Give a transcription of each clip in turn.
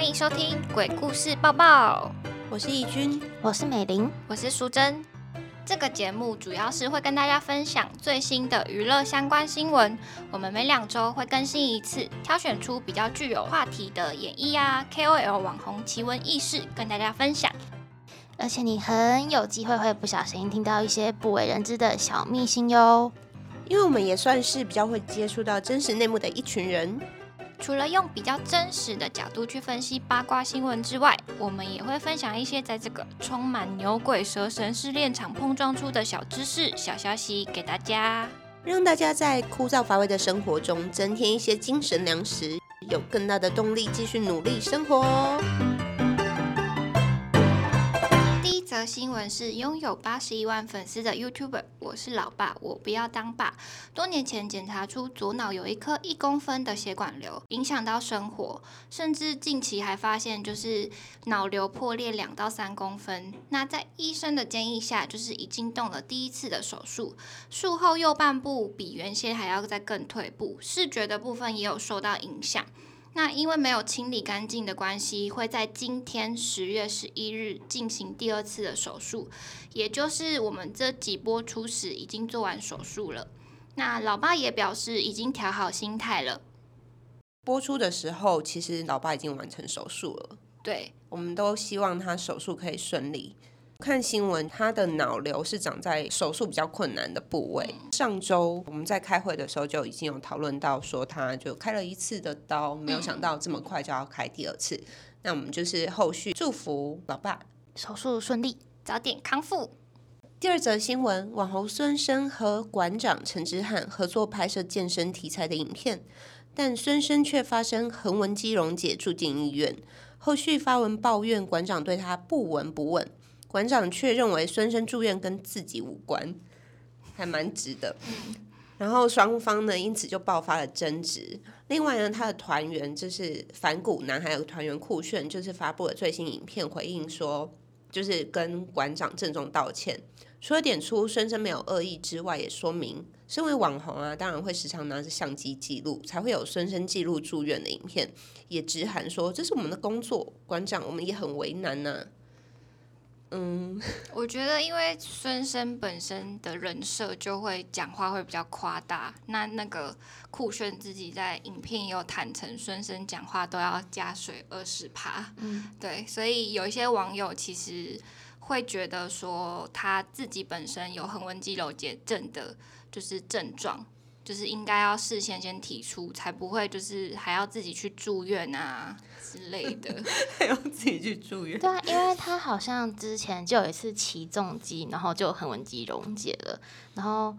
欢迎收听《鬼故事报报》，我是义君，我是美玲，我是淑珍。这个节目主要是会跟大家分享最新的娱乐相关新闻。我们每两周会更新一次，挑选出比较具有话题的演艺啊、KOL 网红奇闻异事跟大家分享。而且你很有机会会不小心听到一些不为人知的小秘辛哟。因为我们也算是比较会接触到真实内幕的一群人。除了用比较真实的角度去分析八卦新闻之外，我们也会分享一些在这个充满牛鬼蛇神试炼场碰撞出的小知识、小消息给大家，让大家在枯燥乏味的生活中增添一些精神粮食，有更大的动力继续努力生活哦。新闻是拥有八十一万粉丝的 YouTuber，我是老爸，我不要当爸。多年前检查出左脑有一颗一公分的血管瘤，影响到生活，甚至近期还发现就是脑瘤破裂两到三公分。那在医生的建议下，就是已经动了第一次的手术，术后右半部比原先还要再更退步，视觉的部分也有受到影响。那因为没有清理干净的关系，会在今天十月十一日进行第二次的手术，也就是我们这几波初始已经做完手术了。那老爸也表示已经调好心态了。播出的时候，其实老爸已经完成手术了。对，我们都希望他手术可以顺利。看新闻，他的脑瘤是长在手术比较困难的部位。上周我们在开会的时候就已经有讨论到，说他就开了一次的刀，没有想到这么快就要开第二次。那我们就是后续祝福老爸手术顺利，早点康复。第二则新闻，网红孙生和馆长陈之汉合作拍摄健身题材的影片，但孙生却发生横纹肌溶解住进医院，后续发文抱怨馆长对他不闻不问。馆长却认为孙生住院跟自己无关，还蛮值的。然后双方呢，因此就爆发了争执。另外呢，他的团员就是反骨男，还有团员酷炫，就是发布了最新影片，回应说，就是跟馆长郑重道歉。除了点出孙生没有恶意之外，也说明身为网红啊，当然会时常拿着相机记录，才会有孙生记录住院的影片。也直喊说，这是我们的工作，馆长我们也很为难呢。嗯，我觉得因为孙生本身的人设就会讲话会比较夸大，那那个酷炫自己在影片也有坦诚，孙生讲话都要加水二十趴，嗯，对，所以有一些网友其实会觉得说他自己本身有横纹肌瘤结症的，就是症状。就是应该要事先先提出，才不会就是还要自己去住院啊之类的，还要自己去住院。对啊，因为他好像之前就有一次起重机，然后就横纹肌溶解了，然后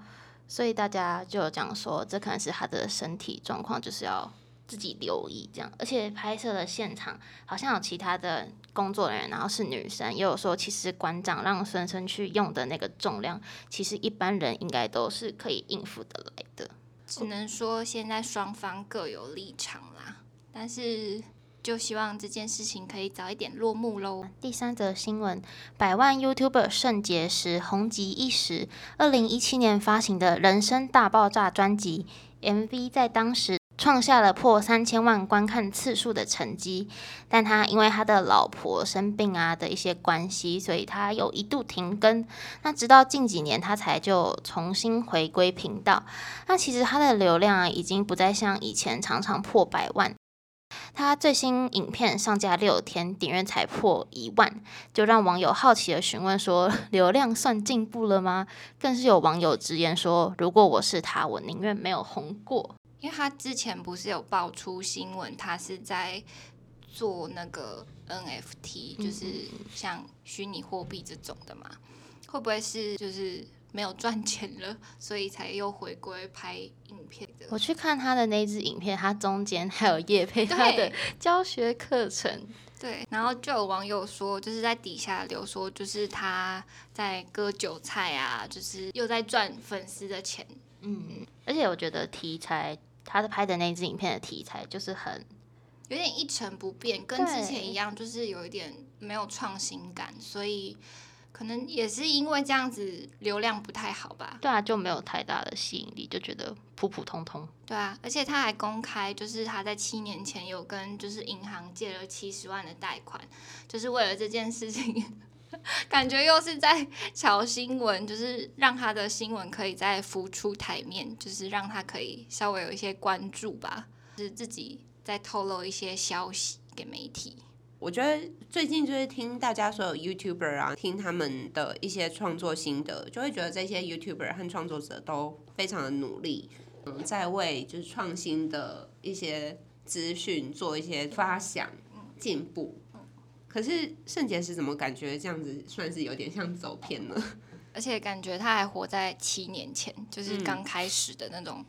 所以大家就有讲说，这可能是他的身体状况，就是要自己留意这样。而且拍摄的现场好像有其他的工作人员，然后是女生，也有说其实馆长让孙生去用的那个重量，其实一般人应该都是可以应付得来的。只能说现在双方各有立场啦，但是就希望这件事情可以早一点落幕喽。第三则新闻：百万 YouTuber 肾结石红极一时。二零一七年发行的人生大爆炸专辑 MV 在当时。创下了破三千万观看次数的成绩，但他因为他的老婆生病啊的一些关系，所以他有一度停更。那直到近几年，他才就重新回归频道。那其实他的流量啊，已经不再像以前常常破百万。他最新影片上架六天，点阅才破一万，就让网友好奇的询问说：流量算进步了吗？更是有网友直言说：如果我是他，我宁愿没有红过。因为他之前不是有爆出新闻，他是在做那个 NFT，就是像虚拟货币这种的嘛？会不会是就是没有赚钱了，所以才又回归拍影片的？我去看他的那支影片，他中间还有叶配他的 教学课程。对，然后就有网友说，就是在底下留说，就是他在割韭菜啊，就是又在赚粉丝的钱。嗯，而且我觉得题材。他的拍的那支影片的题材就是很有点一成不变，跟之前一样，就是有一点没有创新感，所以可能也是因为这样子流量不太好吧。对啊，就没有太大的吸引力，就觉得普普通通。对啊，而且他还公开，就是他在七年前有跟就是银行借了七十万的贷款，就是为了这件事情，感觉又是在炒新闻，就是让他的新闻可以再浮出台面，就是让他可以稍微有一些关注吧，就是自己在透露一些消息给媒体。我觉得最近就是听大家所有 YouTuber 啊，听他们的一些创作心得，就会觉得这些 YouTuber 和创作者都非常的努力，嗯，在为就是创新的一些资讯做一些发想、进步。可是圣洁是怎么感觉这样子算是有点像走偏了？而且感觉他还活在七年前，就是刚开始的那种。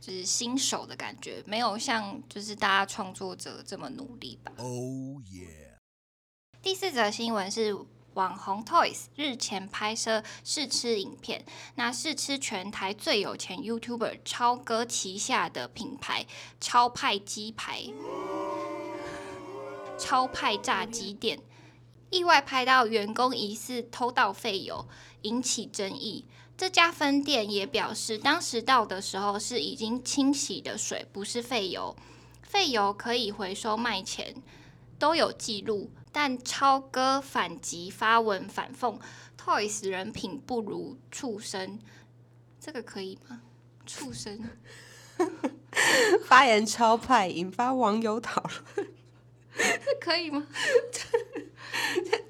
就是新手的感觉，没有像就是大家创作者这么努力吧。Oh yeah！第四则新闻是网红 Toys 日前拍摄试吃影片，那试吃全台最有钱 YouTuber 超哥旗下的品牌超派鸡排、超派炸鸡店，意外拍到员工疑似偷盗废油，引起争议。这家分店也表示，当时到的时候是已经清洗的水，不是废油。废油可以回收卖钱，都有记录。但超哥反击发文反讽，Toys 人品不如畜生，这个可以吗？畜生 发言超派，引发网友讨论，这可以吗？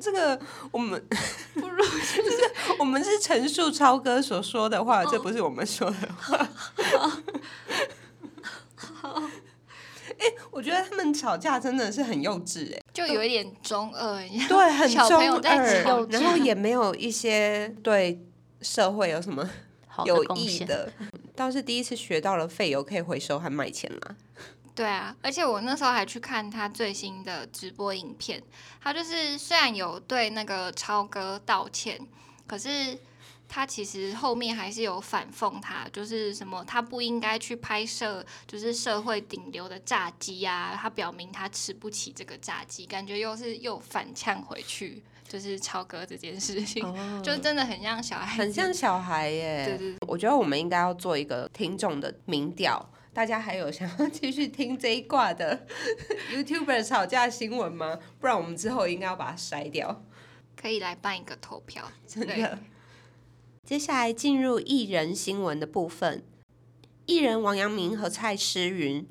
这个我们 不如 就是我们是陈述超哥所说的话，这不是我们说的话。好，哎，我觉得他们吵架真的是很幼稚，哎，就有一点中二，对，很中二，然后也没有一些对社会有什么有益的，倒是第一次学到了废油可以回收还卖钱啦。对啊，而且我那时候还去看他最新的直播影片，他就是虽然有对那个超哥道歉，可是他其实后面还是有反讽他，就是什么他不应该去拍摄，就是社会顶流的炸鸡啊，他表明他吃不起这个炸鸡，感觉又是又反呛回去，就是超哥这件事情，就真的很像小孩，很像小孩耶。对对，我觉得我们应该要做一个听众的民调。大家还有想要继续听这一卦的 YouTuber 吵架新闻吗？不然我们之后应该要把它筛掉。可以来办一个投票，真的。接下来进入艺人新闻的部分。艺人王阳明和蔡诗芸，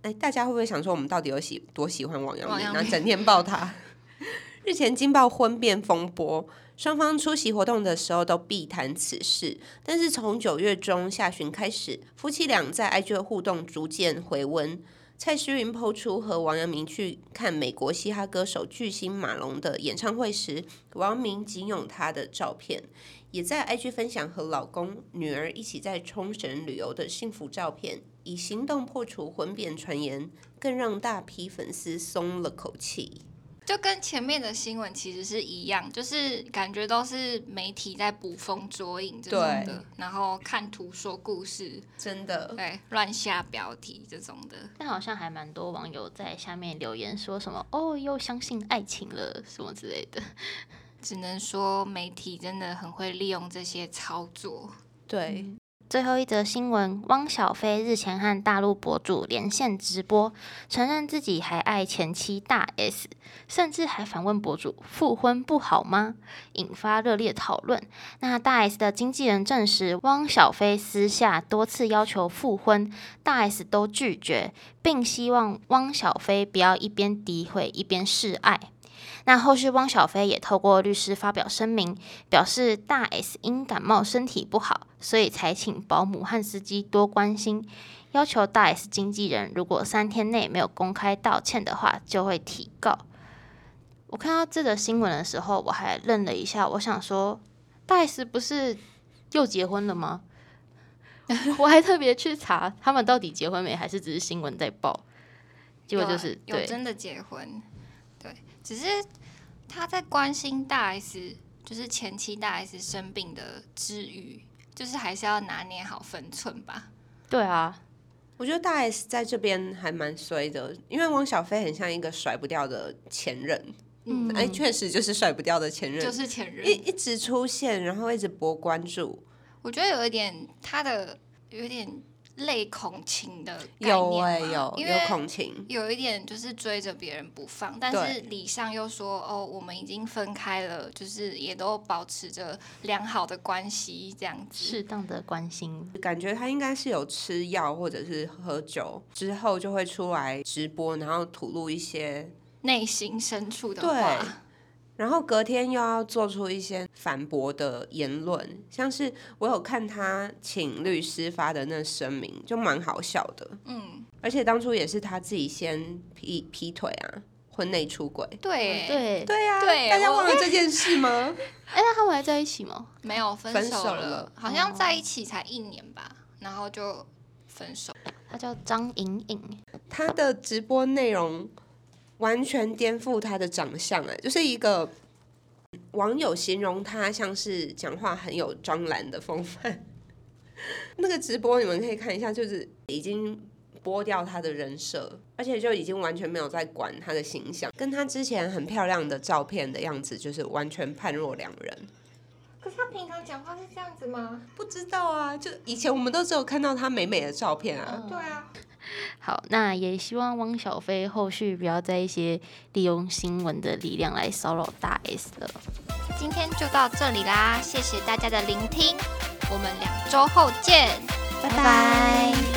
哎，大家会不会想说我们到底有喜多喜欢王阳明？然后整天抱他。日前惊爆婚变风波。双方出席活动的时候都必谈此事，但是从九月中下旬开始，夫妻俩在 IG 的互动逐渐回温。蔡诗芸抛出和王阳明去看美国嘻哈歌手巨星马龙的演唱会时，王阳明紧拥她的照片，也在 IG 分享和老公、女儿一起在冲绳旅游的幸福照片，以行动破除婚变传言，更让大批粉丝松了口气。就跟前面的新闻其实是一样，就是感觉都是媒体在捕风捉影这种的，然后看图说故事，真的对乱下标题这种的。但好像还蛮多网友在下面留言说什么哦，又相信爱情了什么之类的。只能说媒体真的很会利用这些操作，对。最后一则新闻：汪小菲日前和大陆博主连线直播，承认自己还爱前妻大 S，甚至还反问博主复婚不好吗？引发热烈讨论。那大 S 的经纪人证实，汪小菲私下多次要求复婚，大 S 都拒绝，并希望汪小菲不要一边诋毁一边示爱。那后续，汪小菲也透过律师发表声明，表示大 S 因感冒身体不好，所以才请保姆和司机多关心，要求大 S 经纪人如果三天内没有公开道歉的话，就会提告。我看到这个新闻的时候，我还愣了一下，我想说，大 S 不是又结婚了吗？我还特别去查他们到底结婚没，还是只是新闻在报？结果就是有真的结婚。只是他在关心大 S，就是前期大 S 生病的之余，就是还是要拿捏好分寸吧。对啊，我觉得大 S 在这边还蛮衰的，因为汪小菲很像一个甩不掉的前任，嗯，哎，确实就是甩不掉的前任，就是前任一。一直出现，然后一直博关注。我觉得有一点他的有一点类恐情的概有哎、念嘛有有因为恐情，有一点就是追着别人不放，但是李尚又说哦，我们已经分开了，就是也都保持着良好的关系，这样子。适当的关心，感觉他应该是有吃药或者是喝酒之后就会出来直播，然后吐露一些，内心深处的对。话，然后隔天又要做出一些反驳的言论，像是我有看他请律师发的那声明，就蛮好笑的。嗯，而且当初也是他自己先劈劈腿啊，婚内出轨。对，，对，对啊、对大家我忘了这件事吗？哎，那他们还在一起吗？没有分分手手了好像在一起才一年吧，然后就分手。他叫张颖颖，他的直播内容完全颠覆他的长相，哎，就是一个网友形容他像是讲话很有张兰的风范。那个直播你们可以看一下，就是已经剥掉他的人设，而且就已经完全没有在管他的形象，跟他之前很漂亮的照片的样子，就是完全判若两人。可是他平常讲话是这样子吗？不知道啊，就以前我们都只有看到他美美的照片啊。对啊，好，那也希望汪小菲后续不要再一些利用新闻的力量来骚扰大 S 了。今天就到这里啦，谢谢大家的聆听，我们两周后见。拜拜